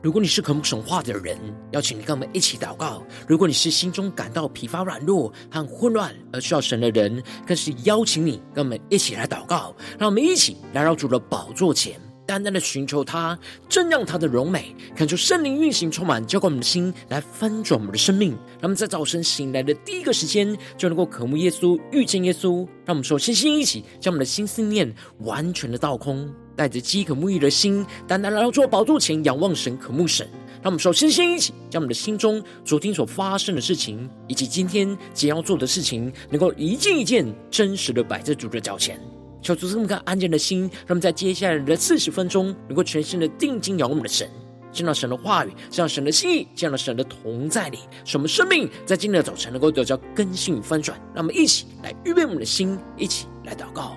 如果你是渴慕神话的人，邀请你跟我们一起祷告；如果你是心中感到疲乏、软弱和混乱而需要神的人，更是邀请你跟我们一起来祷告。让我们一起来到主的宝座前，单单的寻求他，正让他的荣美，恳求圣灵运行充满，浇灌我们的心，来翻转我们的生命。让我们在早晨醒来的第一个时间，就能够渴慕耶稣、遇见耶稣。让我们说，先先一起将我们的心思念完全的倒空。带着饥渴沐浴的心，单单来到主宝座前仰望神、渴慕神。让我们首先先一起将我们的心中昨天所发生的事情，以及今天即将要做的事情，能够一件一件真实的摆在主的脚前。求主这么个安静的心，让我们在接下来的四十分钟，能够全心的定睛仰望我们的神，见到神的话语，见到神的心意，见到神的同在里，使我们生命在今天的早晨能够得到更新与翻转。让我们一起来预备我们的心，一起来祷告。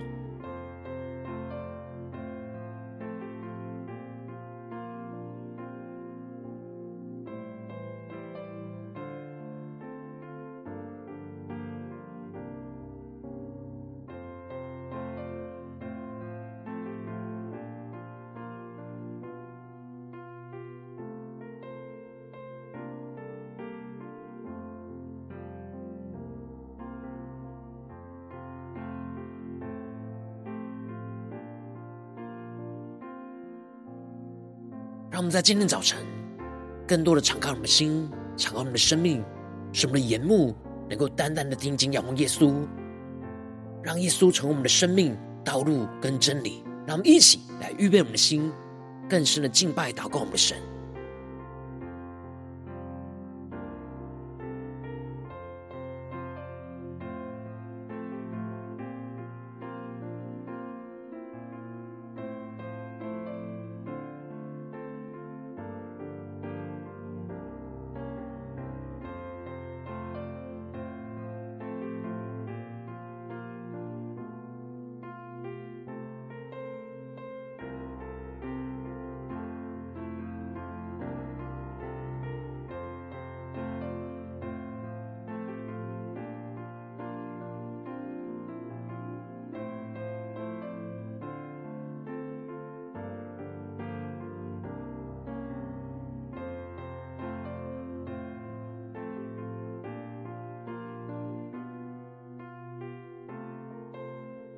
我们在今天早晨，更多的敞开我们的心，敞开我们的生命，使我们的眼目能够单单的定睛仰望耶稣，让耶稣成为我们的生命道路跟真理。让我们一起来预备我们的心，更深的敬拜祷告我们的神。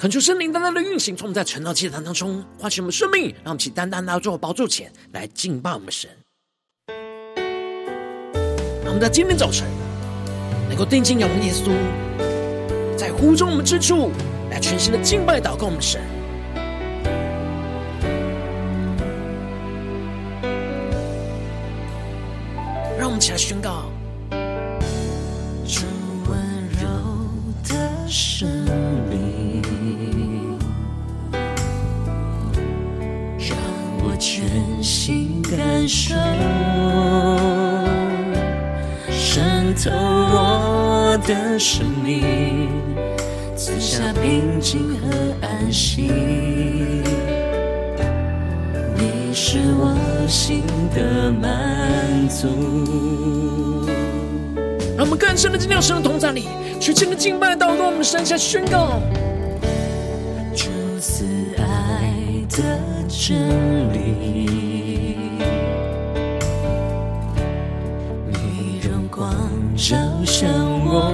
恳求圣灵单单的运行，从我们在晨祷祭坛当中唤醒我们生命，让我们起单单来到宝座前来敬拜我们神。让我们在今天早晨能够定睛仰望耶稣，在呼召我们之处来全心的敬拜祷告我们神。让我们起来宣告。生命，让我全心感受渗透我的生命，赐下平静和安息。你是我心的满足。让我们更深的进入神的同在里，去真的敬拜祷告，我们向下宣告。主赐爱的真理。照向我，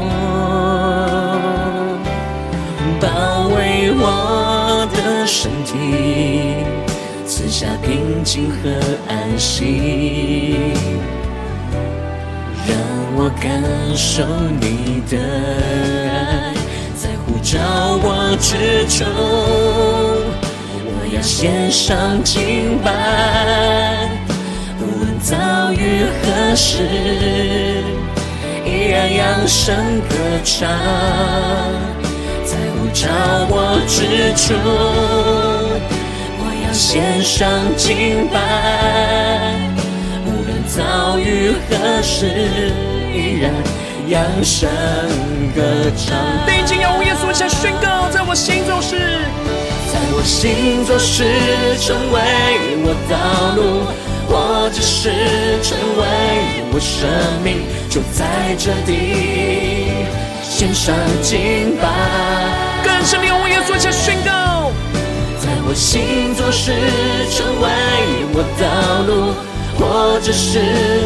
包围我的身体，赐下平静和安息，感受你的爱，在呼召我之处，我要献上敬拜，无论遭遇何时。依然扬声歌唱，在呼召我之处，我要献上敬拜。无论遭遇何时，依然扬声歌唱。定睛仰望耶稣，向宣告，在我心中是，在我心中是成为我道路。我只是成为我生命，就在这地献上敬拜。更深的仰望耶稣，向宣告，在我心中是成为我道路。我只是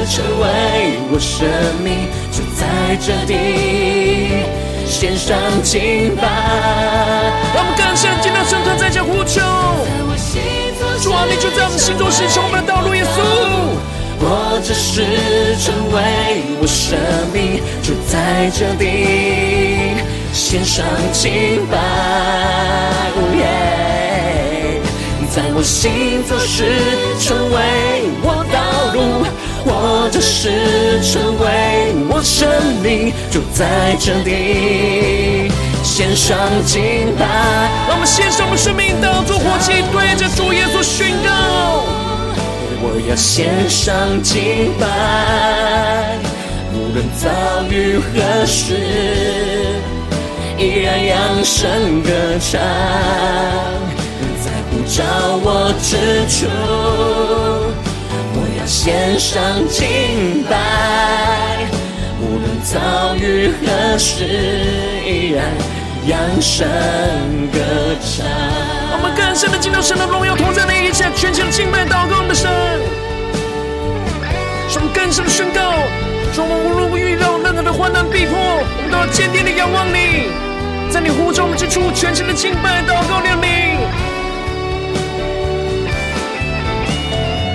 成为我生命就在这里献上敬拜。让我们更深进到圣堂，在这呼求。主啊，你就在我们心中是充满道路，耶稣。我只是成为我生命就在这里献上敬拜。在我心做事，成为我；或者是成为我生命，就在这里献上敬拜。让我们献上我们生命，当作火祭，对着主耶稣宣告：我要献上敬拜，无论遭遇何事，依然扬声歌唱。找我之处，献上敬拜，无论遭遇何事，依然扬声歌唱。我们更深的进入神的荣耀同在的一切，全心敬拜祷告我们的神。使我们更深的宣告，说我们无论遇到任何的患难逼迫，我们都要坚定的仰望你，在你呼召我们之处，全心的敬拜祷告了你。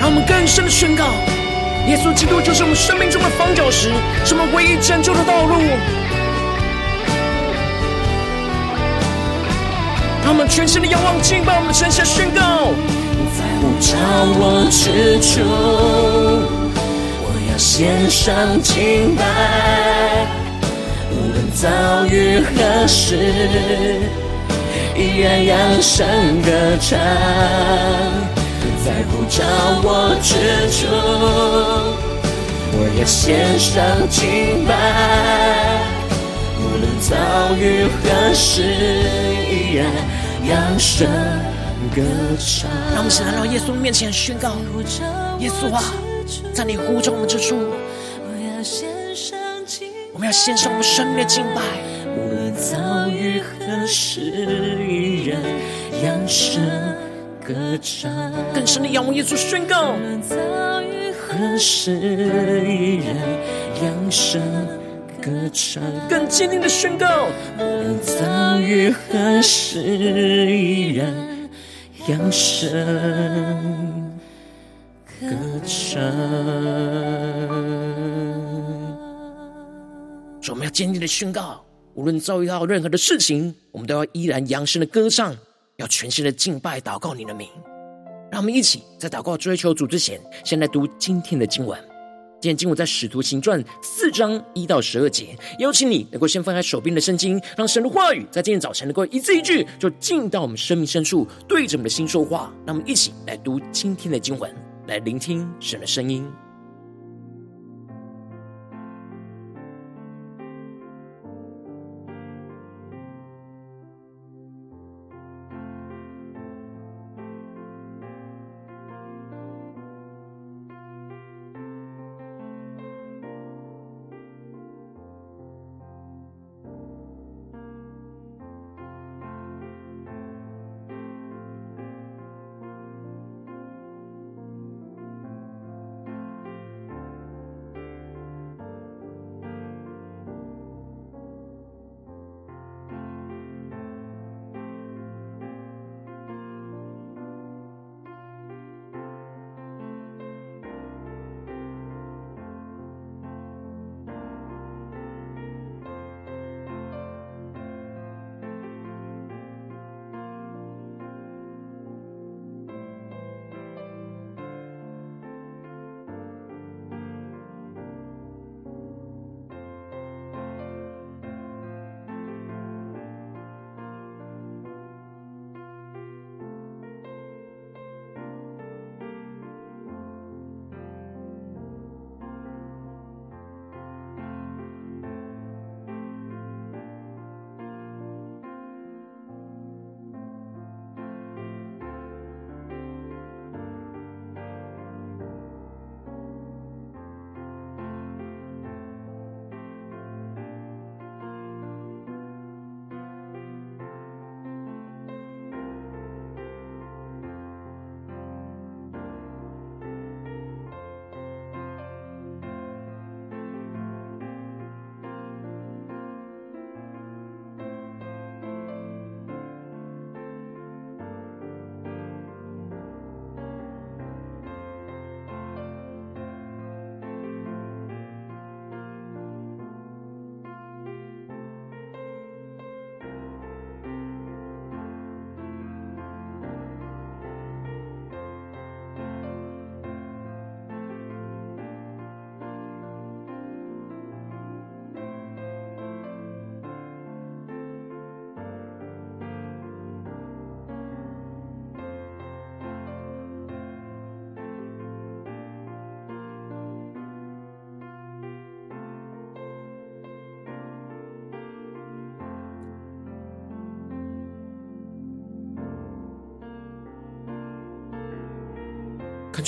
我们更深的宣告，耶稣基督就是我们生命中的方角石，是我们唯一拯救的道路。让我们全身的仰望敬拜我们的神，下宣告：在呼召我之处，我要献上敬拜，无论遭遇何事，依然扬声歌唱。在呼召我之处，我要献上敬拜，无论遭遇何时，依然扬声歌唱。让我们一起来到耶稣面前宣告：耶稣啊，在你呼召我们之处，我要献上敬拜，我们要献上我们生命的敬拜，无论遭遇何时，依然扬声。歌唱，更深的仰望耶稣宣告，遭遇何时依然扬声歌唱，更坚定的宣告，遭遇何时依然扬声歌唱。说我们要坚定的宣告，无论遭遇到任何的事情，我们都要依然扬声的歌唱。要全心的敬拜祷告你的名，让我们一起在祷告追求主之前，先来读今天的经文。今天经文在使徒行传四章一到十二节。邀请你能够先翻开手边的圣经，让神的话语在今天早晨能够一字一句，就进到我们生命深处，对着我们的心说话。让我们一起来读今天的经文，来聆听神的声音。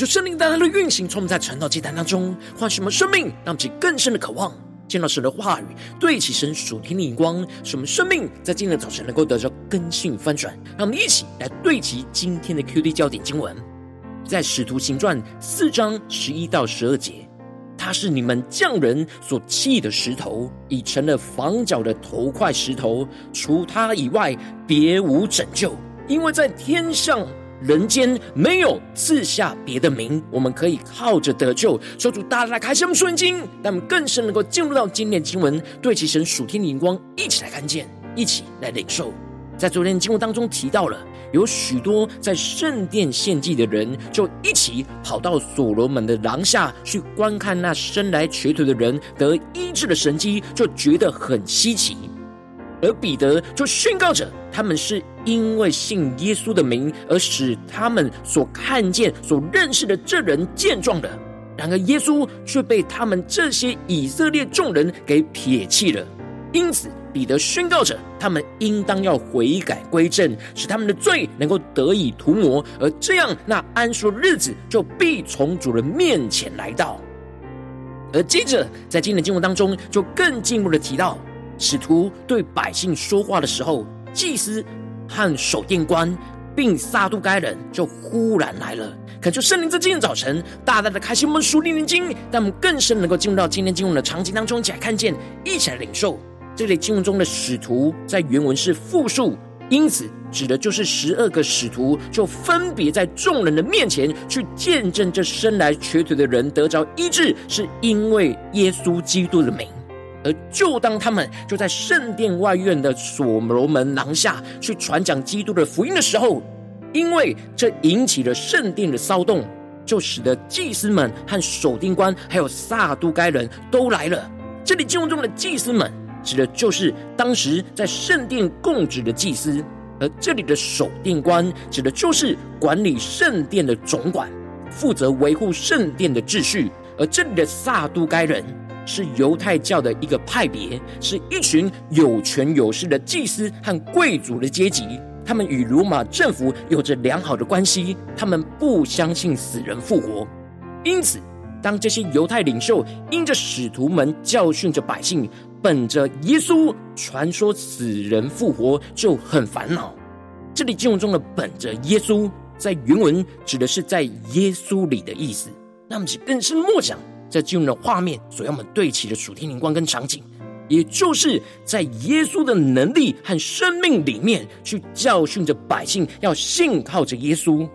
求圣灵带来的运行，从我们在传道祭坛当中唤醒我们生命，让我们更深的渴望见到神的话语，对齐神属天的眼光，使我们生命在今天早晨能够得到更新翻转。让我们一起来对齐今天的 QD 焦点经文，在使徒行传四章十一到十二节，他是你们匠人所弃的石头，已成了房角的头块石头，除他以外别无拯救，因为在天上。人间没有赐下别的名，我们可以靠着得救。求主大大开箱圣经，让我们更深能够进入到今天经文，对齐神属天的荧光，一起来看见，一起来领受。在昨天的经文当中提到了，有许多在圣殿献祭的人，就一起跑到所罗门的廊下去观看那生来瘸腿的人得医治的神迹，就觉得很稀奇。而彼得就宣告着，他们是因为信耶稣的名，而使他们所看见、所认识的这人健壮的。然而耶稣却被他们这些以色列众人给撇弃了。因此彼得宣告着，他们应当要悔改归正，使他们的罪能够得以涂抹，而这样那安舒日子就必从主人面前来到。而接着在今天的经文当中，就更进一步的提到。使徒对百姓说话的时候，祭司和守殿官并撒都该人就忽然来了。恳求圣灵在今天早晨大大的开启我们属灵的经，让我们更深能够进入到今天经文的场景当中，一起来看见，一起来领受。这里经文中的使徒在原文是复数，因此指的就是十二个使徒，就分别在众人的面前去见证这生来瘸腿的人得着医治，是因为耶稣基督的名。而就当他们就在圣殿外院的所罗门廊下去传讲基督的福音的时候，因为这引起了圣殿的骚动，就使得祭司们和守殿官还有撒都该人都来了。这里经文中的祭司们指的就是当时在圣殿供职的祭司，而这里的守殿官指的就是管理圣殿的总管，负责维护圣殿的秩序。而这里的撒都该人。是犹太教的一个派别，是一群有权有势的祭司和贵族的阶级。他们与罗马政府有着良好的关系，他们不相信死人复活。因此，当这些犹太领袖因着使徒们教训着百姓，本着耶稣传说死人复活就很烦恼。这里经文中的“本着耶稣”在原文指的是在耶稣里的意思。那么，就更是默想。在进入的画面所要我们对齐的属天灵光跟场景，也就是在耶稣的能力和生命里面去教训着百姓，要信靠着耶稣。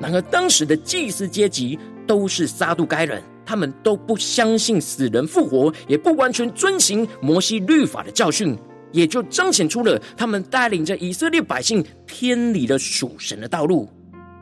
然而当时的祭司阶级都是撒都该人，他们都不相信死人复活，也不完全遵行摩西律法的教训，也就彰显出了他们带领着以色列百姓偏离了属神的道路。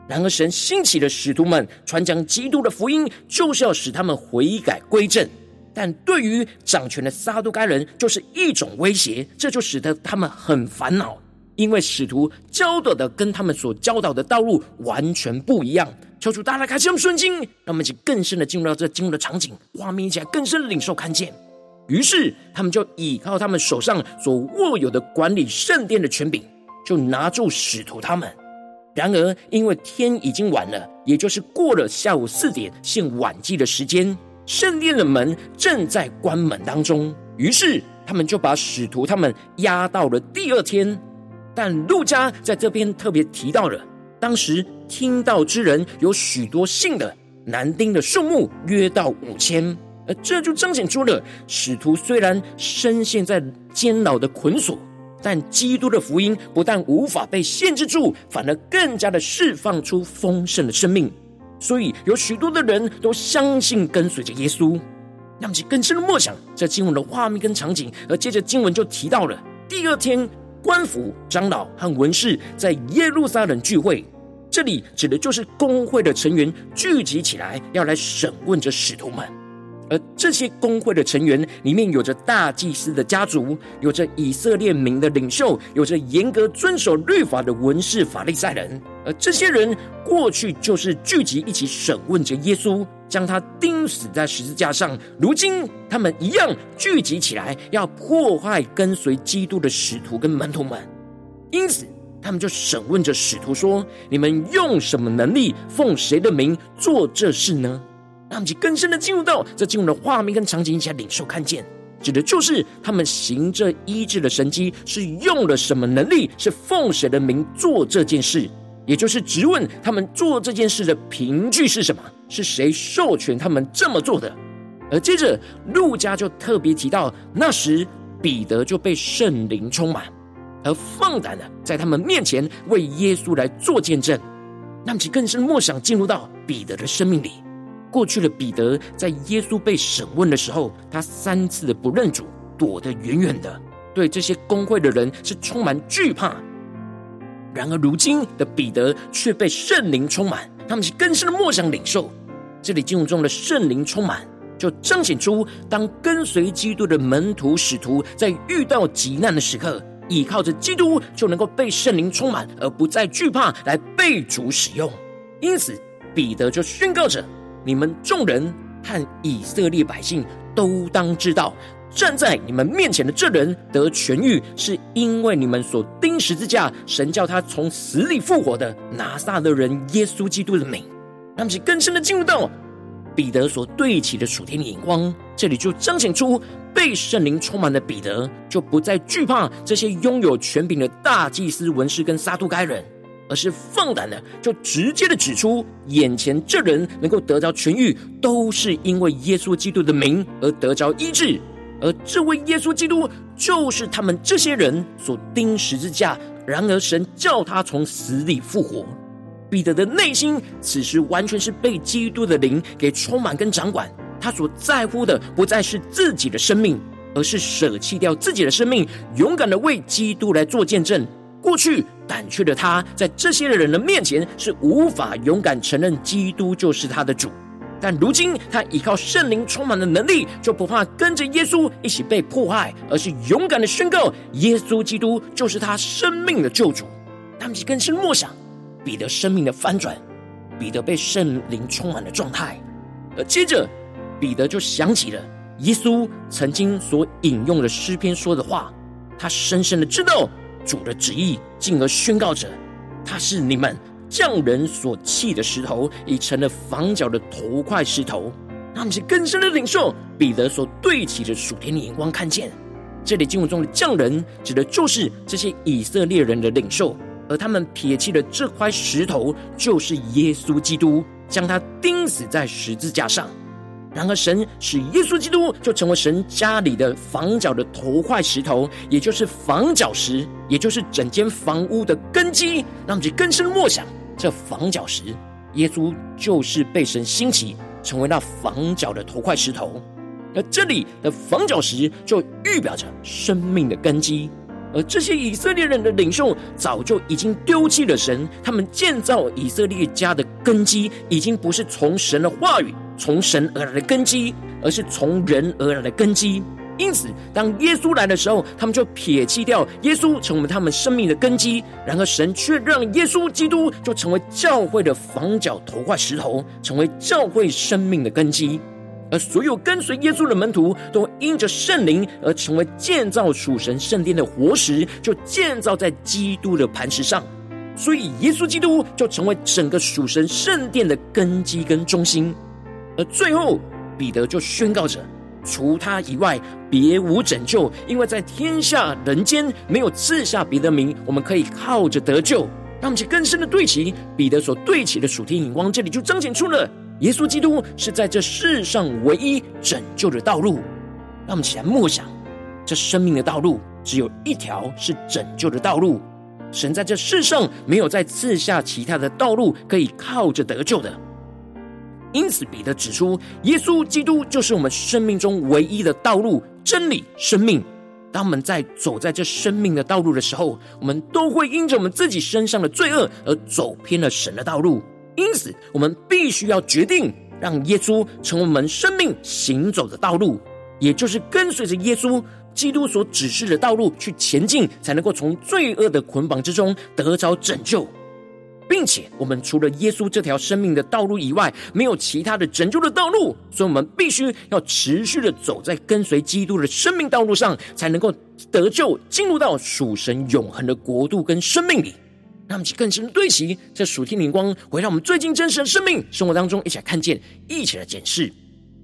然而，神兴起的使徒们传讲基督的福音，就是要使他们悔改归正。但对于掌权的撒都该人，就是一种威胁，这就使得他们很烦恼，因为使徒教导的跟他们所教导的道路完全不一样。求主大家开启我们圣经，让我们一起更深的进入到这进入的场景画面，一起来更深的领受看见。于是，他们就依靠他们手上所握有的管理圣殿的权柄，就拿住使徒他们。然而，因为天已经晚了，也就是过了下午四点献晚祭的时间，圣殿的门正在关门当中。于是，他们就把使徒他们押到了第二天。但路加在这边特别提到了，当时听到之人有许多信的，男丁的数目约到五千。而这就彰显出了使徒虽然深陷在监牢的捆锁。但基督的福音不但无法被限制住，反而更加的释放出丰盛的生命。所以有许多的人都相信跟随着耶稣。让其更深的默想这经文的画面跟场景，而接着经文就提到了第二天，官府长老和文士在耶路撒冷聚会。这里指的就是公会的成员聚集起来，要来审问着使徒们。而这些公会的成员里面，有着大祭司的家族，有着以色列民的领袖，有着严格遵守律法的文士法利赛人。而这些人过去就是聚集一起审问着耶稣，将他钉死在十字架上。如今他们一样聚集起来，要破坏跟随基督的使徒跟门徒们。因此，他们就审问着使徒说：“你们用什么能力，奉谁的名做这事呢？”让其更深的进入到这进入的画面跟场景，一起来领受看见，指的就是他们行这医治的神迹是用了什么能力，是奉谁的名做这件事，也就是质问他们做这件事的凭据是什么，是谁授权他们这么做的。而接着路加就特别提到，那时彼得就被圣灵充满。而放胆的在他们面前为耶稣来做见证，让其更深默想进入到彼得的生命里。过去的彼得在耶稣被审问的时候，他三次的不认主，躲得远远的，对这些公会的人是充满惧怕。然而如今的彼得却被圣灵充满，他们是更深的默想领受。这里经文中的圣灵充满，就彰显出当跟随基督的门徒使徒在遇到急难的时刻。倚靠着基督，就能够被圣灵充满，而不再惧怕，来被主使用。因此，彼得就宣告着：“你们众人和以色列百姓都当知道，站在你们面前的这人得痊愈，是因为你们所钉十字架，神叫他从死里复活的拿撒勒人耶稣基督的名。”让其更深的进入到彼得所对齐的属天的眼光，这里就彰显出。被圣灵充满的彼得，就不再惧怕这些拥有权柄的大祭司、文士跟撒都该人，而是放胆的，就直接的指出，眼前这人能够得着痊愈，都是因为耶稣基督的名而得着医治，而这位耶稣基督就是他们这些人所钉十字架，然而神叫他从死里复活。彼得的内心此时完全是被基督的灵给充满跟掌管。他所在乎的不再是自己的生命，而是舍弃掉自己的生命，勇敢的为基督来做见证。过去胆怯的他，在这些人的面前是无法勇敢承认基督就是他的主。但如今他依靠圣灵充满的能力，就不怕跟着耶稣一起被迫害，而是勇敢的宣告耶稣基督就是他生命的救主。他们就更深默想彼得生命的翻转，彼得被圣灵充满的状态，而接着。彼得就想起了耶稣曾经所引用的诗篇说的话，他深深的知道主的旨意，进而宣告着：“他是你们匠人所弃的石头，已成了房角的头块石头。”他们是更深的领受彼得所对齐的属天的眼光，看见这里经文中的匠人，指的就是这些以色列人的领袖，而他们撇弃的这块石头，就是耶稣基督，将他钉死在十字架上。然而，神使耶稣基督就成为神家里的房角的头块石头，也就是房角石，也就是整间房屋的根基。让我们更深默想，这房角石，耶稣就是被神兴起，成为那房角的头块石头。而这里的房角石，就预表着生命的根基。而这些以色列人的领袖，早就已经丢弃了神，他们建造以色列家的根基，已经不是从神的话语。从神而来的根基，而是从人而来的根基。因此，当耶稣来的时候，他们就撇弃掉耶稣，成为他们生命的根基。然而，神却让耶稣基督就成为教会的房角头块石头，成为教会生命的根基。而所有跟随耶稣的门徒，都因着圣灵而成为建造属神圣殿的活石，就建造在基督的磐石上。所以，耶稣基督就成为整个属神圣殿的根基跟中心。而最后，彼得就宣告着：“除他以外，别无拯救，因为在天下人间没有赐下别的名，我们可以靠着得救。”让我们去更深的对齐彼得所对齐的属天眼光，这里就彰显出了耶稣基督是在这世上唯一拯救的道路。让我们起来默想，这生命的道路只有一条是拯救的道路。神在这世上没有再赐下其他的道路可以靠着得救的。因此，彼得指出，耶稣基督就是我们生命中唯一的道路、真理、生命。当我们在走在这生命的道路的时候，我们都会因着我们自己身上的罪恶而走偏了神的道路。因此，我们必须要决定让耶稣成为我们生命行走的道路，也就是跟随着耶稣基督所指示的道路去前进，才能够从罪恶的捆绑之中得着拯救。并且，我们除了耶稣这条生命的道路以外，没有其他的拯救的道路，所以我们必须要持续的走在跟随基督的生命道路上，才能够得救，进入到属神永恒的国度跟生命里。让我们去更深对齐这属天灵光，回到我们最近真实的生命生活当中，一起来看见，一起来检视。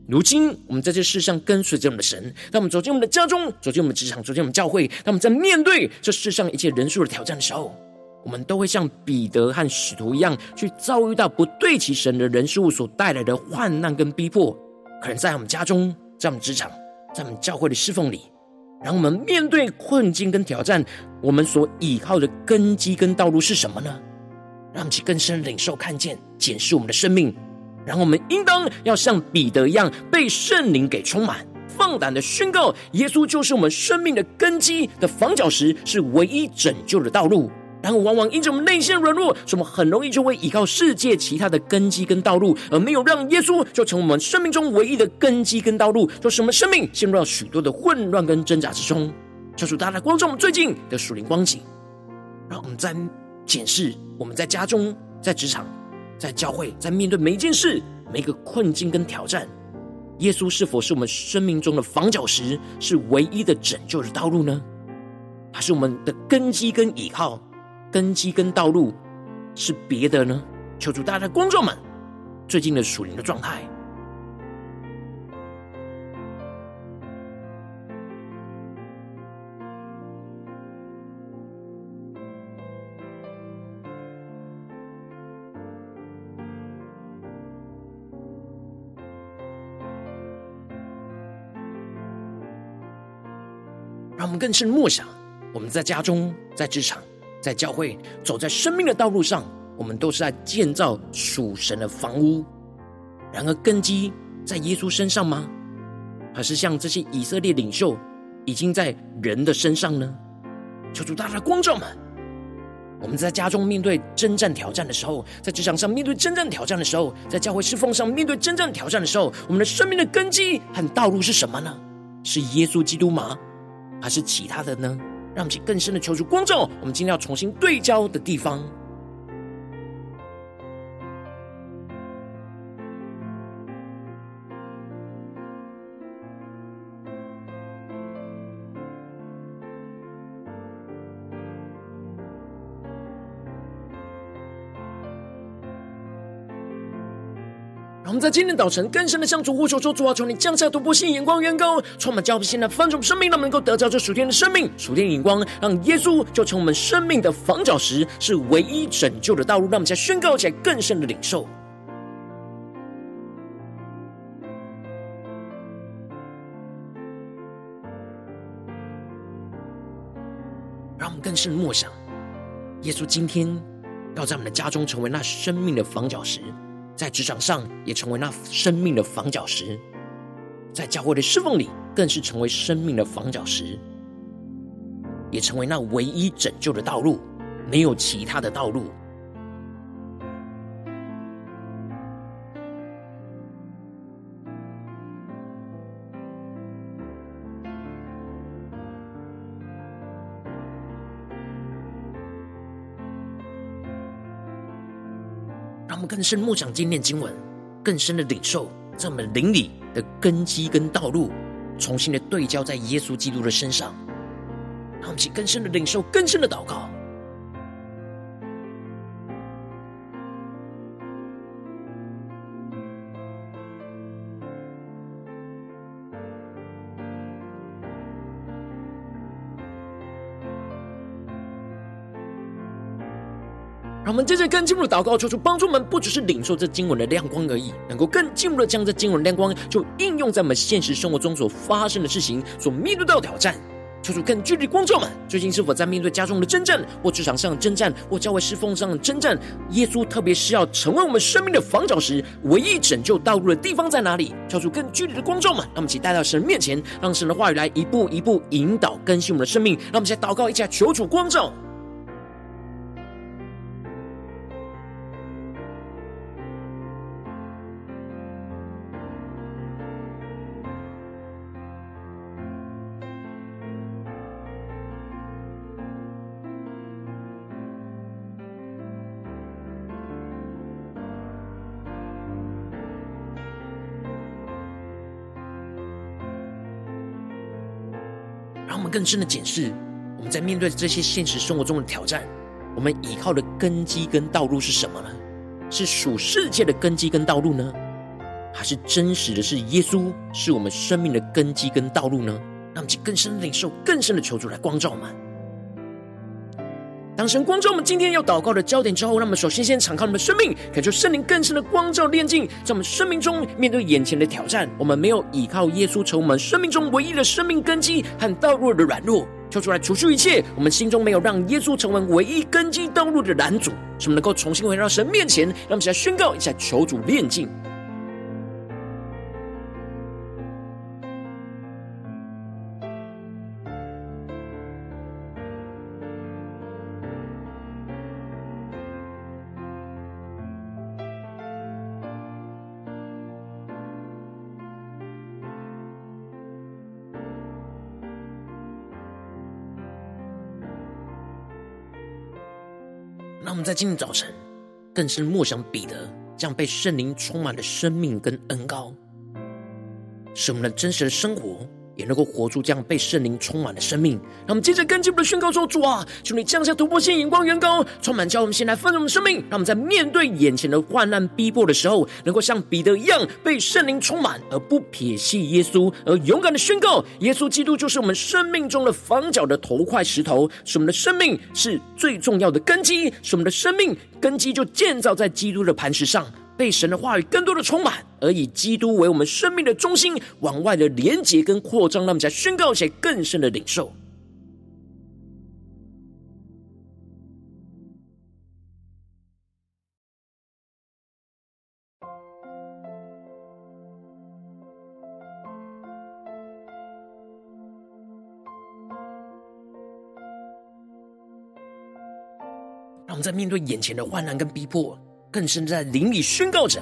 如今我们在这世上跟随着我们的神，当我们走进我们的家中，走进我们职场，走进我们教会，当我们在面对这世上一切人数的挑战的时候，我们都会像彼得和使徒一样，去遭遇到不对其神的人事物所带来的患难跟逼迫。可能在我们家中，在我们职场，在我们教会的侍奉里，让我们面对困境跟挑战，我们所依靠的根基跟道路是什么呢？让我们去更深领受、看见、检视我们的生命。然后我们应当要像彼得一样，被圣灵给充满，放胆的宣告：耶稣就是我们生命的根基的房角石，是唯一拯救的道路。然后往往因着我们内心软弱，所以我们很容易就会依靠世界其他的根基跟道路，而没有让耶稣就成我们生命中唯一的根基跟道路，就使我们生命陷入到许多的混乱跟挣扎之中。求主大大光照我们最近的属灵光景，让我们在检视我们在家中、在职场。在教会，在面对每一件事、每一个困境跟挑战，耶稣是否是我们生命中的房角石，是唯一的拯救的道路呢？还是我们的根基跟依靠、根基跟道路是别的呢？求主大家的观众们，最近的属灵的状态。让我们更深默想，我们在家中、在职场、在教会，走在生命的道路上，我们都是在建造属神的房屋。然而，根基在耶稣身上吗？还是像这些以色列领袖，已经在人的身上呢？求主大大光照们，我们在家中面对征战挑战的时候，在职场上面对征战挑战的时候，在教会侍奉上面对征战挑战的时候，我们的生命的根基和道路是什么呢？是耶稣基督吗？还是其他的呢？让我们去更深的求主光照，我们今天要重新对焦的地方。在今天早晨更深的向主呼求说：主啊，求你降下突破性眼光，远高充满教会，现在翻转生命，让能够得到这属天的生命、属天的眼光，让耶稣就成我们生命的房角石，是唯一拯救的道路。让我们再宣告起来，更深的领受，让我们更深的默想，耶稣今天要在我们的家中成为那生命的房角石。在职场上也成为那生命的房角石，在教会的侍奉里更是成为生命的房角石，也成为那唯一拯救的道路，没有其他的道路。更深默想今天经文，更深的领受，在我们灵里的根基跟道路，重新的对焦在耶稣基督的身上，让我们更深的领受，更深的祷告。我们接着更进一步的祷告，求主帮助我们，不只是领受这经文的亮光而已，能够更进一步的将这经文亮光，就应用在我们现实生活中所发生的事情，所面对到的挑战。求主更具体光照们，最近是否在面对家中的征战，或职场上的征战，或教会侍奉上的征战？耶稣特别是要成为我们生命的房角石，唯一拯救道路的地方在哪里？求主更具体的光照们，让我们一起带到神面前，让神的话语来一步一步引导更新我们的生命。让我们一起来祷告，一起求主光照。更深的检视，我们在面对这些现实生活中的挑战，我们依靠的根基跟道路是什么呢？是属世界的根基跟道路呢，还是真实的是耶稣是我们生命的根基跟道路呢？让我们更深的领受，更深的求主来光照我们。当神光照我们今天要祷告的焦点之后，让我们首先先敞开我们的生命，感受圣灵更深的光照炼净，在我们生命中面对眼前的挑战，我们没有依靠耶稣成为我们生命中唯一的生命根基和道路的软弱。跳出来除去一切，我们心中没有让耶稣成为唯一根基道路的拦阻，使我们能够重新回到神面前。让我们来宣告一下，求主炼净。那我们在今天早晨更是默想彼得这样被圣灵充满了生命跟恩高，使我们的真实的生活也能够活出这样被圣灵充满的生命。让我们接着跟进我们的宣告说：主啊，求你降下突破性眼光，远高充满，叫我们先来丰盛我们的生命。让我们在面对眼前的患难逼迫的时候，能够像彼得一样被圣灵充满，而不撇弃耶稣，而勇敢的宣告：耶稣基督就是我们生命中的房角的头块石头，是我们的生命是最重要的根基，是我们的生命根基就建造在基督的磐石上。被神的话语更多的充满，而以基督为我们生命的中心，往外的连接跟扩张，让我们在宣告起来更深的领受。让我们在面对眼前的患难跟逼迫，更深在灵里宣告着，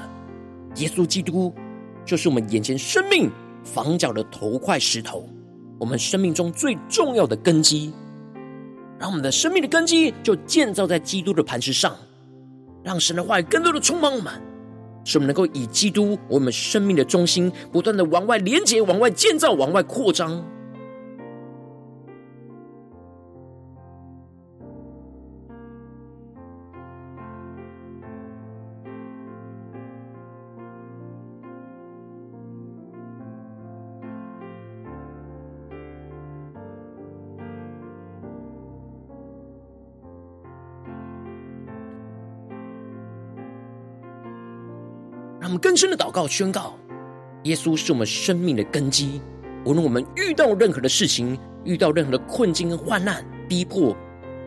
耶稣基督就是我们眼前生命房角的头块石头，我们生命中最重要的根基。让我们的生命的根基就建造在基督的磐石上，让神的话语更多的充满我们，使我们能够以基督为我们生命的中心，不断的往外连接、往外建造、往外扩张。更深的祷告宣告，耶稣是我们生命的根基。无论我们遇到任何的事情，遇到任何的困境跟患难逼迫，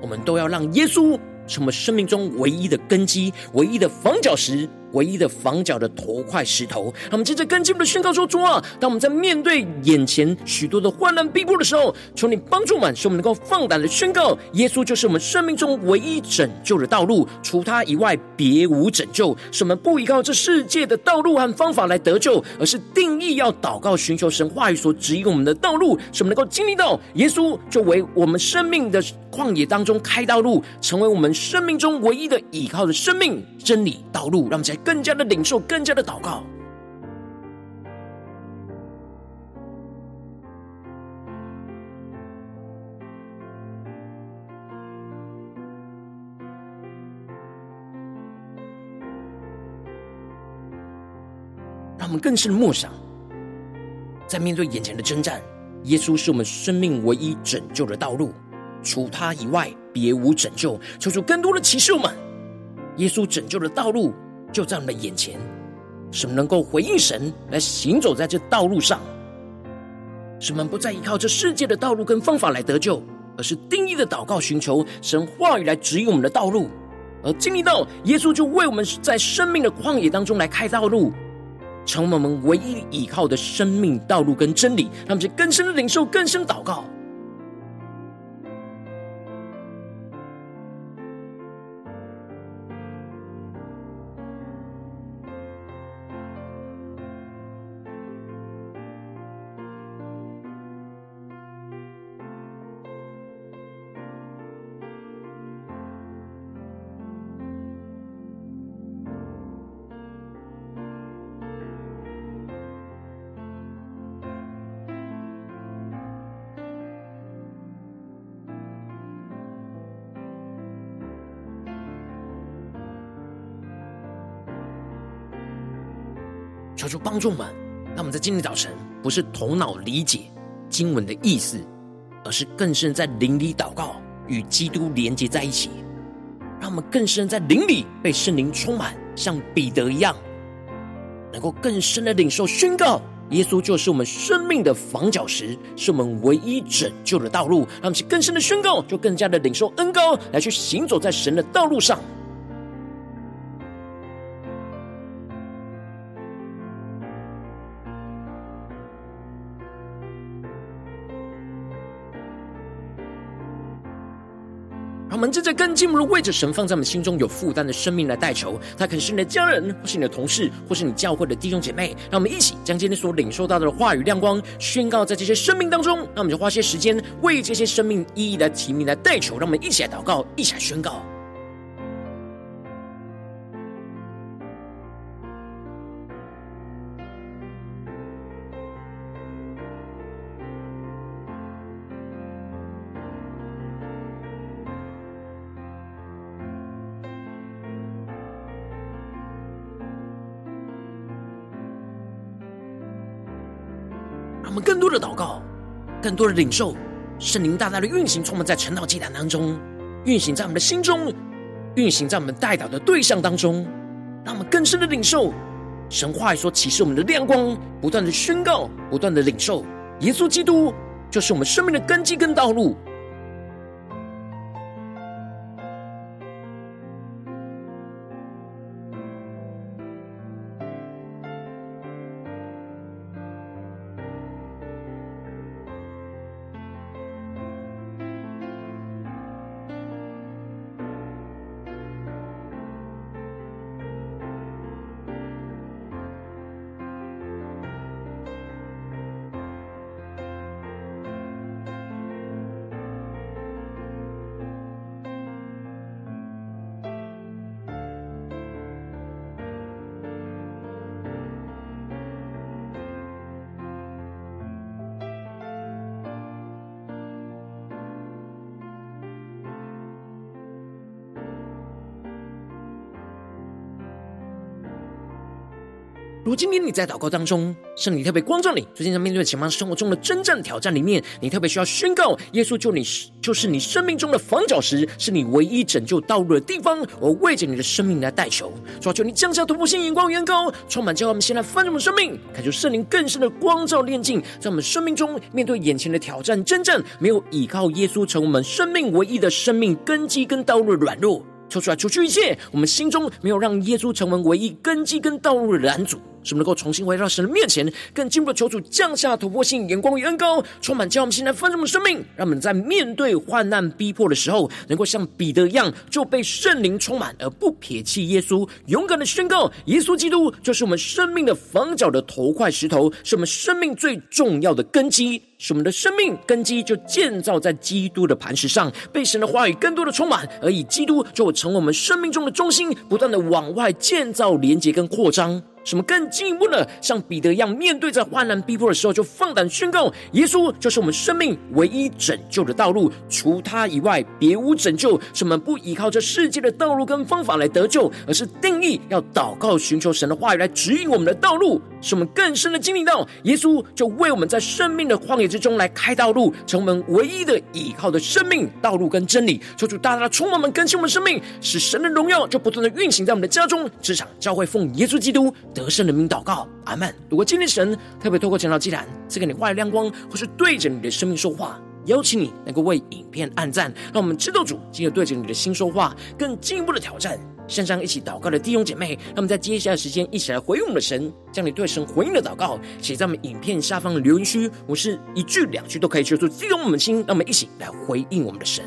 我们都要让耶稣成为生命中唯一的根基，唯一的防脚石。唯一的房角的头块石头，那我们接着跟进我们的宣告说：主啊，当我们在面对眼前许多的患难逼迫的时候，求你帮助我们，使我们能够放胆的宣告，耶稣就是我们生命中唯一拯救的道路，除他以外别无拯救。使我们不依靠这世界的道路和方法来得救，而是定义要祷告寻求神话语所指引我们的道路，使我们能够经历到耶稣就为我们生命的旷野当中开道路，成为我们生命中唯一的依靠的生命真理道路，让我们在。更加的领受，更加的祷告，让我们更深的默想，在面对眼前的征战，耶稣是我们生命唯一拯救的道路，除他以外别无拯救。求主更多的启示我们，耶稣拯救的道路。就在我们的眼前，使我们能够回应神，来行走在这道路上，使我们不再依靠这世界的道路跟方法来得救，而是定义的祷告，寻求神话语来指引我们的道路，而经历到耶稣就为我们在生命的旷野当中来开道路，成为我们唯一依靠的生命道路跟真理，让我们去更深的领受，更深祷告。帮助我们，让我们在今天早晨不是头脑理解经文的意思，而是更深在灵里祷告，与基督连接在一起，让我们更深在灵里被圣灵充满，像彼得一样，能够更深的领受宣告。耶稣就是我们生命的房角石，是我们唯一拯救的道路。让我们去更深的宣告，就更加的领受恩膏，来去行走在神的道路上。让我们正在跟进，如为着神放在我们心中有负担的生命来代求，他可能是你的家人，或是你的同事，或是你教会的弟兄姐妹。让我们一起将今天所领受到的话语亮光宣告在这些生命当中。那我们就花些时间为这些生命一一来提名来代求。让我们一起来祷告，一起来宣告。更多的祷告，更多的领受圣灵大大的运行，充满在晨祷祭坛当中，运行在我们的心中，运行在我们代祷的对象当中，让我们更深的领受神话语所启示我们的亮光，不断的宣告，不断的领受耶稣基督就是我们生命的根基跟道路。今天你在祷告当中，圣灵特别光照你，最近在面对前方生活中的真正挑战里面，你特别需要宣告：耶稣就你就是你生命中的房角石，是你唯一拯救道路的地方。我为着你的生命来代求，主啊，求你降下突破性眼光，远高充满，叫我们先来翻转我们生命，感受圣灵更深的光照炼净，在我们生命中面对眼前的挑战真正，没有依靠耶稣成为我们生命唯一的生命根基跟道路的软弱，抽出来除去一切我们心中没有让耶稣成为唯一根基跟道路的拦阻。使我们能够重新回到神的面前，更进一步的求主降下突破性眼光与恩膏，充满将我们现在丰盛的生命，让我们在面对患难逼迫的时候，能够像彼得一样，就被圣灵充满，而不撇弃耶稣，勇敢的宣告：耶稣基督就是我们生命的房角的头块石头，是我们生命最重要的根基，使我们的生命根基就建造在基督的磐石上，被神的话语更多的充满，而以基督就成为我们生命中的中心，不断的往外建造连接跟扩张。什么更进一步呢？像彼得一样，面对在患难逼迫的时候，就放胆宣告：耶稣就是我们生命唯一拯救的道路，除他以外别无拯救。什么不依靠这世界的道路跟方法来得救，而是定义要祷告寻求神的话语来指引我们的道路，使我们更深的经历到耶稣就为我们在生命的旷野之中来开道路，成为我们唯一的依靠的生命道路跟真理。求主大大的充满我们，更新我们生命，使神的荣耀就不断的运行在我们的家中、职场、教会，奉耶稣基督得胜的名祷告，阿门。如果今天神特别透过晨祷祭坛赐给你话语亮光，或是对着你的生命说话，邀请你能够为影片按赞，让我们知道主今日对着你的心说话，更进一步的挑战。线上一起祷告的弟兄姐妹，让我们在接下来的时间一起来回应我们的神，将你对神回应的祷告写在我们影片下方的留言区，我是一句两句都可以说出激动我们的心，让我们一起来回应我们的神。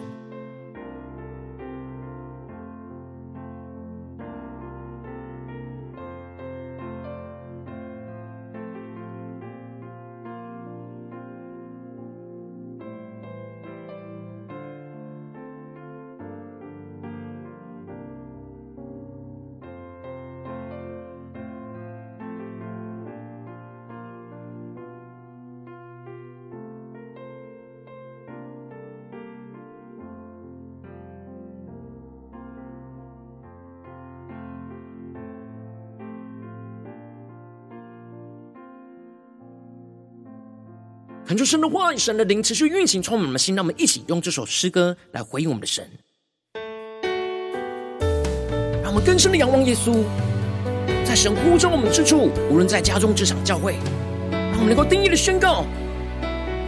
求神的话语、神的灵持续运行，充满我们的心。让我们一起用这首诗歌来回应我们的神，让我们更深的仰望耶稣，在神呼召我们之处，无论在家中、职场、教会，让我们能够定义的宣告：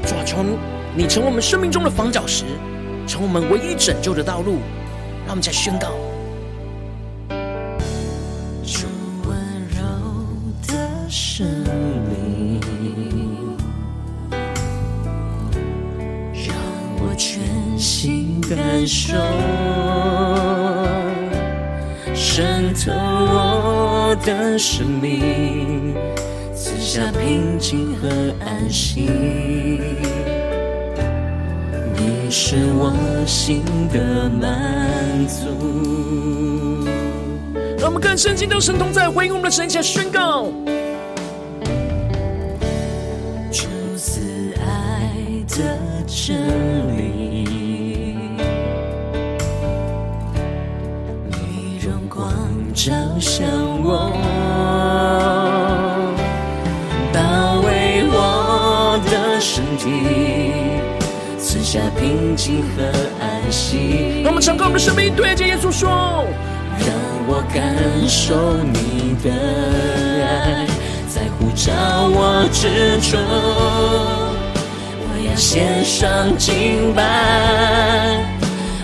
主啊，求你成为我们生命中的房角石，成为我们唯一拯救的道路。让我们再宣告。的生命，赐下平静和安息。你是我心的满足。让我们更深进到神同在，回应我们的神，下宣告。出自爱的真理。照向我，包围我的身体，赐下平静和安息。让我们敞开我们的生命，对着耶稣说：让我感受你的爱，在呼召我之处，我要献上敬拜，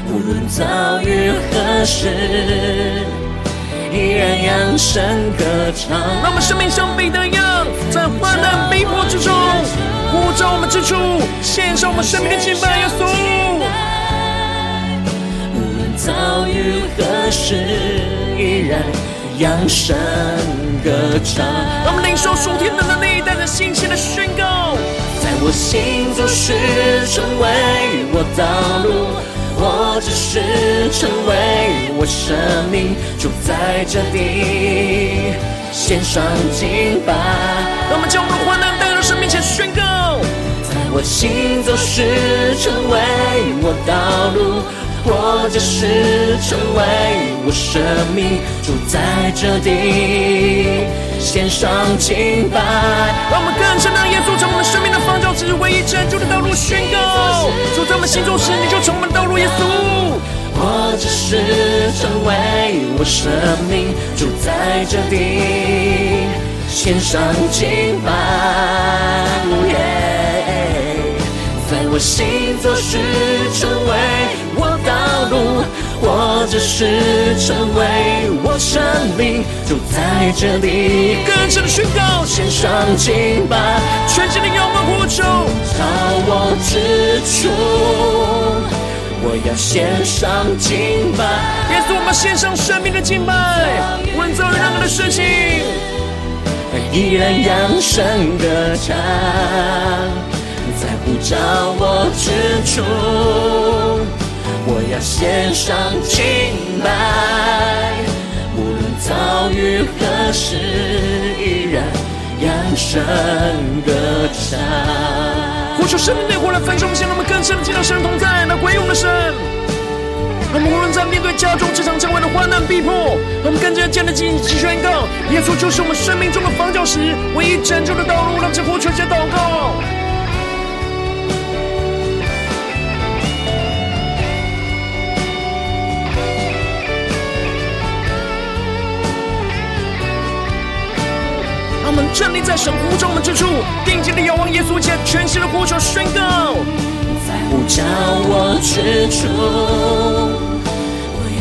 无论遭遇何时。依然扬声歌唱。让我们生命像彼得一样，在患难逼迫之中，呼召我们之处，献上我们生命的敬拜，耶稣。无论遭遇何时，依然扬声歌唱。让我们领受属天的能力，带着信心的宣告，在我心中是成为我道路。我只是成为我生命住在这地，献上敬拜。让我们将我们的患难带到神面前宣告，在我行走时成为我道路，我只是成为我生命住在这地，献上敬拜。让我们更深的耶稣成为我们生命的方舟，只是唯一拯救的道路宣告。主在我们心中时，你就成我们的道路，耶稣。我只是成为我生命主在这地，献上敬拜。在我心中时成为我道路，我只是成为我生命就在这地。更深的宣告，献上敬拜，全心的仰望呼求，到我之处，我要献上敬拜。耶稣，我们献上生命的敬拜，无论遭遇任何的事情，依然扬声歌唱，在呼召我之处，我要献上敬拜。无论遭遇何时，依然扬声歌唱。呼求生命的火来焚烧，让我们更深的见到神同在，来归用的神。我们无论在面对家中、职场、教会的患难逼迫，我们更加坚定的进行宣告：耶稣就是我们生命中的房角石，唯一拯救的道路。让这呼求加祷告。们站立在神呼召我们之处，定睛的仰望耶稣，且全新的呼求宣告。在呼召我之处。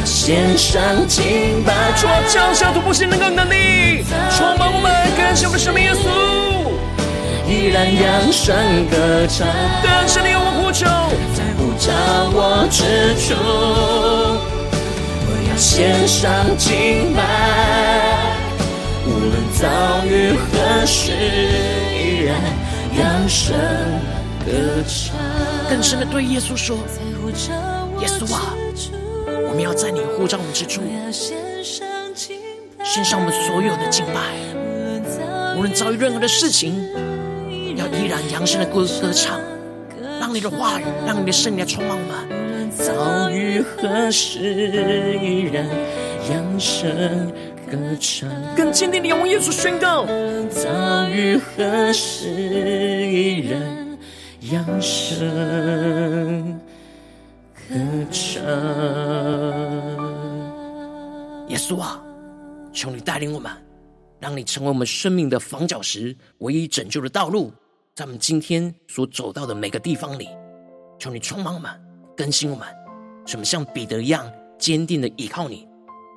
献上敬拜，主啊，降下突破性能够能力，充满我们，感谢我们的生命耶稣，依然扬声歌唱，更深的仰望呼求，在呼召我之处，我要献上敬拜，无论遭遇何时，依然扬声歌唱，更深的对耶稣说，耶稣啊。我们要在你呼召我们之处，献上我们所有的敬拜，无论遭遇任何的事情，要依然扬声的歌歌唱，让你的话语，让你的圣灵来充满我们。遭遇何时，依然扬声歌唱，更坚定的仰望耶稣宣告。遭遇何时，依然扬声歌唱。耶稣啊，求你带领我们，让你成为我们生命的房角石，唯一拯救的道路。在我们今天所走到的每个地方里，求你充满我们，更新我们，使我们像彼得一样坚定的依靠你，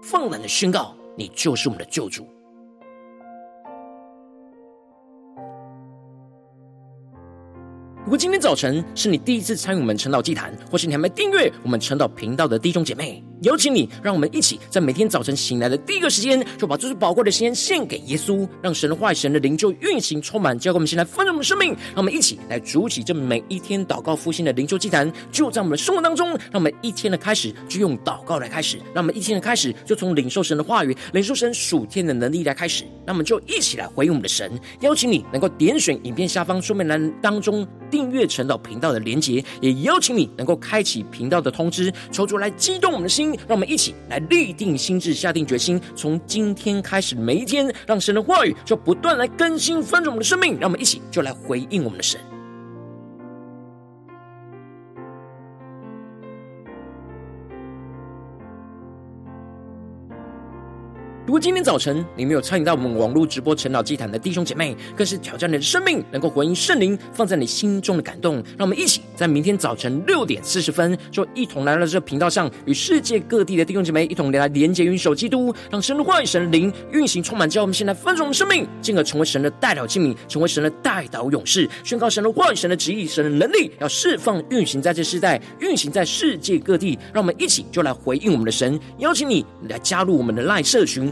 放胆的宣告，你就是我们的救主。如果今天早晨是你第一次参与我们晨祷祭坛，或是你还没订阅我们晨祷频道的弟兄姐妹，邀请你，让我们一起在每天早晨醒来的第一个时间，就把这最宝贵的时间献给耶稣，让神的话语、神的灵就运行充满，交给我们，先来丰盛我们生命。让我们一起来筑起这每一天祷告复兴的灵修祭坛，就在我们的生活当中。让我们一天的开始就用祷告来开始，让我们一天的开始就从领受神的话语、领受神属天的能力来开始。那我们就一起来回应我们的神。邀请你能够点选影片下方说明栏当中。订阅晨祷频道的连结，也邀请你能够开启频道的通知，抽出来激动我们的心，让我们一起来立定心智，下定决心，从今天开始每一天，让神的话语就不断来更新翻转我们的生命，让我们一起就来回应我们的神。如果今天早晨你没有参与到我们网络直播晨祷祭坛的弟兄姐妹，更是挑战你的生命，能够回应圣灵放在你心中的感动。让我们一起在明天早晨六点四十分，就一同来到这个频道上，与世界各地的弟兄姐妹一同来连接、云手基督，让神的话语、神灵运行充满，叫我们现在丰盛我们生命，进而成为神的代表器皿，成为神的代祷勇士，宣告神的话语、神的旨意、神的能力，要释放运行在这世代，运行在世界各地。让我们一起就来回应我们的神，邀请你来加入我们的赖社群。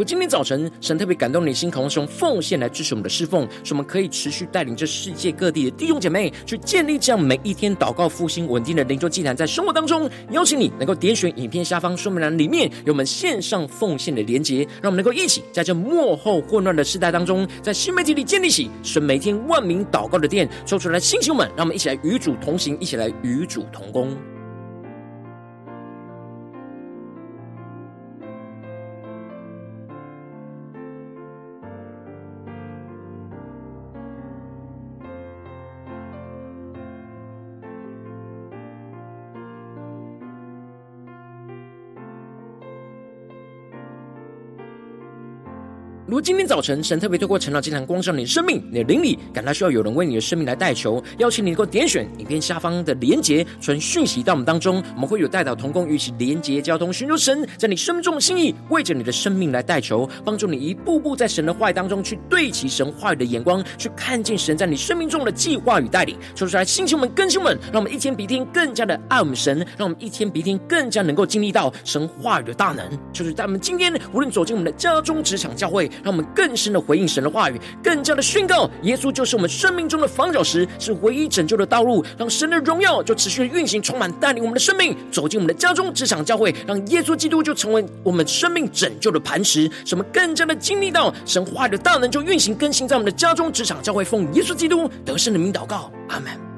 如果今天早晨神特别感动你的心，渴望用奉献来支持我们的侍奉，使我们可以持续带领这世界各地的弟兄姐妹去建立这样每一天祷告复兴稳定的灵修祭坛，在生活当中，邀请你能够点选影片下方说明栏里面有我们线上奉献的连结，让我们能够一起在这幕后混乱的时代当中，在新媒体里建立起神每天万名祷告的殿，抽出来星星们，让我们一起来与主同行，一起来与主同工。如今天早晨神特别透过晨祷祭坛光照你的生命，你的灵里感到需要有人为你的生命来代求，邀请你能够点选影片下方的连结，传讯息到我们当中，我们会有代祷同工与其连结交通，寻求神在你生命中的心意，为着你的生命来代求，帮助你一步步在神的话语当中去对齐神话语的眼光，去看见神在你生命中的计划与带领。说出来，星球们、更新们，让我们一天比一天更加的爱我们神，让我们一天比一天更加能够经历到神话语的大能。就是在我们今天无论走进我们的家中、职场、教会。让我们更深的回应神的话语，更加的宣告耶稣就是我们生命中的房角石，是唯一拯救的道路。让神的荣耀就持续的运行，充满带领我们的生命，走进我们的家中、职场、教会，让耶稣基督就成为我们生命拯救的磐石。使我们更加的经历到神话语的大能，就运行更新在我们的家中、职场、教会，奉耶稣基督得胜的名祷告，阿门。